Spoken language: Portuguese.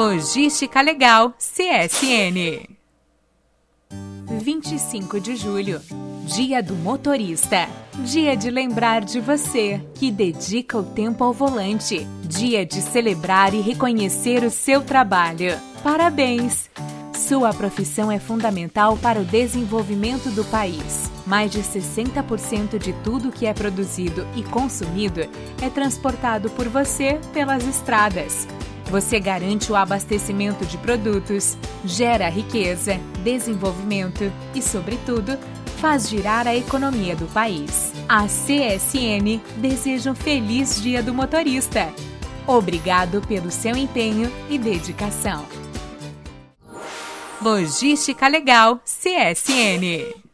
Logística Legal CSN. 25 de julho, Dia do Motorista. Dia de lembrar de você que dedica o tempo ao volante. Dia de celebrar e reconhecer o seu trabalho. Parabéns! Sua profissão é fundamental para o desenvolvimento do país. Mais de 60% de tudo que é produzido e consumido é transportado por você pelas estradas. Você garante o abastecimento de produtos, gera riqueza, desenvolvimento e, sobretudo, faz girar a economia do país. A CSN deseja um feliz Dia do Motorista. Obrigado pelo seu empenho e dedicação. Logística Legal CSN